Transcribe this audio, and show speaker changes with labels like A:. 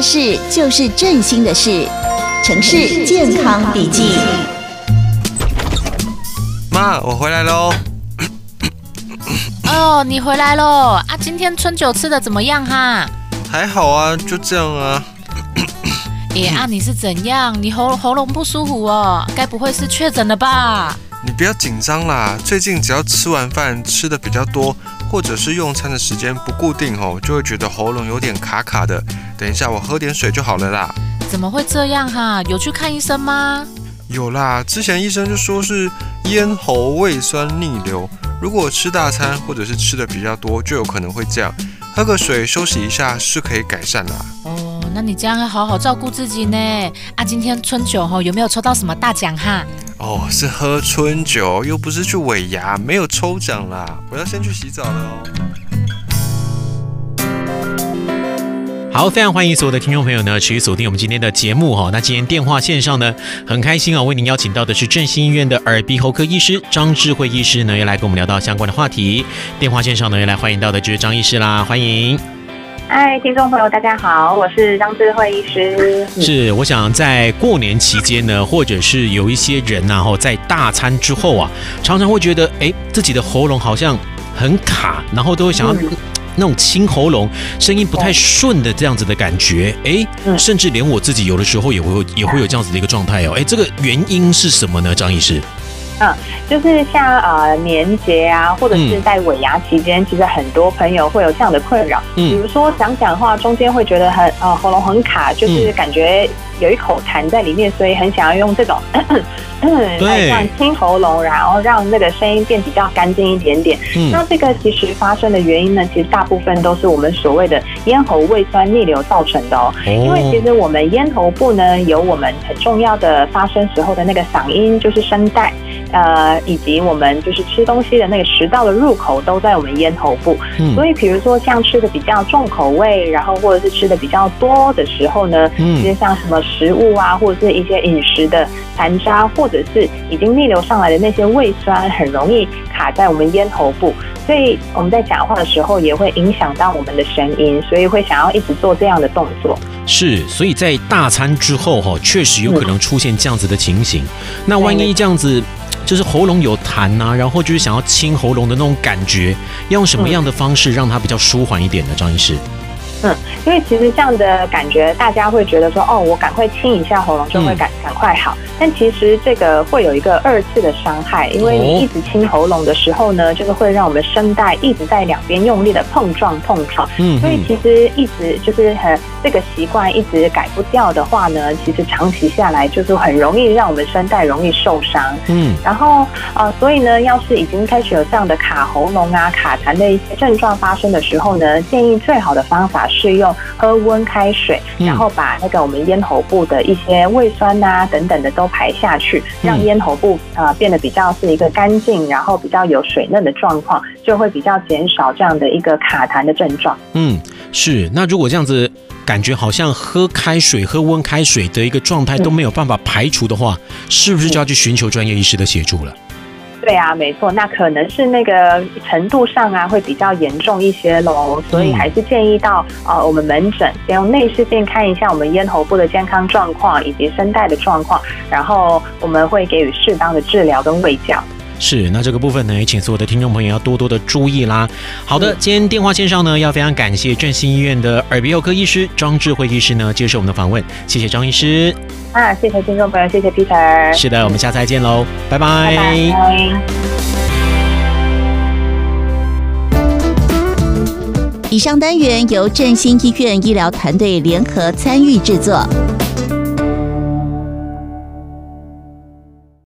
A: 的事就是振兴的事，城市健康笔记。
B: 妈，我回来喽。
C: 哦，你回来喽啊！今天春酒吃的怎么样哈？
B: 还好啊，就这样啊。
C: 哎啊，你是怎样？你喉喉咙不舒服哦？该不会是确诊了吧？
B: 你不要紧张啦，最近只要吃完饭吃的比较多，或者是用餐的时间不固定哦，就会觉得喉咙有点卡卡的。等一下我喝点水就好了啦。
C: 怎么会这样哈？有去看医生吗？
B: 有啦，之前医生就说是咽喉胃酸逆流，如果吃大餐或者是吃的比较多，就有可能会这样。喝个水休息一下是可以改善啦。
C: 哦，那你这样要好好照顾自己呢。啊，今天春酒吼有没有抽到什么大奖哈？
B: 哦，是喝春酒，又不是去尾牙，没有抽奖啦。我要先去洗澡了哦。
D: 好，非常欢迎所有的听众朋友呢，持续锁定我们今天的节目哈。那今天电话线上呢，很开心啊，为您邀请到的是振兴医院的耳鼻喉科医师张智慧医师呢，要来跟我们聊到相关的话题。电话线上呢，要来欢迎到的就是张医师啦，欢迎。
E: 嗨，听众朋友，大家好，我是张智慧医师。
D: 是，我想在过年期间呢，或者是有一些人呐，哈，在大餐之后啊，常常会觉得，哎，自己的喉咙好像很卡，然后都会想要那种清喉咙，声音不太顺的这样子的感觉，哎，甚至连我自己有的时候也会也会有这样子的一个状态哦，哎，这个原因是什么呢？张医师？
E: 嗯，就是像呃年节啊，或者是在尾牙期间，嗯、其实很多朋友会有这样的困扰。嗯，比如说想讲话中间会觉得很呃喉咙很卡，就是感觉有一口痰在里面，所以很想要用这种咳咳咳来让清喉咙，然后让那个声音变比较干净一点点。嗯，那这个其实发生的原因呢，其实大部分都是我们所谓的咽喉胃酸逆流造成的哦。哦，因为其实我们咽喉部呢，有我们很重要的发声时候的那个嗓音，就是声带。呃，以及我们就是吃东西的那个食道的入口都在我们咽喉部，嗯、所以比如说像吃的比较重口味，然后或者是吃的比较多的时候呢，嗯，一些像什么食物啊，或者是一些饮食的残渣，或者是已经逆流上来的那些胃酸，很容易卡在我们咽喉部，所以我们在讲话的时候也会影响到我们的声音，所以会想要一直做这样的动作。
D: 是，所以在大餐之后哈，确实有可能出现这样子的情形。嗯、那万一这样子。就是喉咙有痰呐、啊，然后就是想要清喉咙的那种感觉，要用什么样的方式让它比较舒缓一点呢？张医师？
E: 嗯，因为其实这样的感觉，大家会觉得说，哦，我赶快清一下喉咙就会赶赶快好。嗯、但其实这个会有一个二次的伤害，因为你一直清喉咙的时候呢，就是会让我们声带一直在两边用力的碰撞碰撞。嗯，所以其实一直就是很这个习惯一直改不掉的话呢，其实长期下来就是很容易让我们声带容易受伤。嗯，然后呃，所以呢，要是已经开始有这样的卡喉咙啊、卡痰的一些症状发生的时候呢，建议最好的方法。是用喝温开水，然后把那个我们咽喉部的一些胃酸呐、啊、等等的都排下去，让咽喉部呃变得比较是一个干净，然后比较有水嫩的状况，就会比较减少这样的一个卡痰的症状。
D: 嗯，是。那如果这样子感觉好像喝开水、喝温开水的一个状态都没有办法排除的话，是不是就要去寻求专业医师的协助了？
E: 对啊，没错，那可能是那个程度上啊，会比较严重一些喽，所以还是建议到呃我们门诊先用内视镜看一下我们咽喉部的健康状况以及声带的状况，然后我们会给予适当的治疗跟喂教。
D: 是，那这个部分呢，也请所有的听众朋友要多多的注意啦。好的，今天电话线上呢，要非常感谢振兴医院的耳鼻喉科医师张智慧医师呢接受我们的访问，谢谢张医师。
E: 啊，谢谢听众朋友，谢谢 Peter。
D: 是的，我们下次再见喽，拜拜。拜拜。
A: 以上单元由振兴医院医疗团队联合参与制作。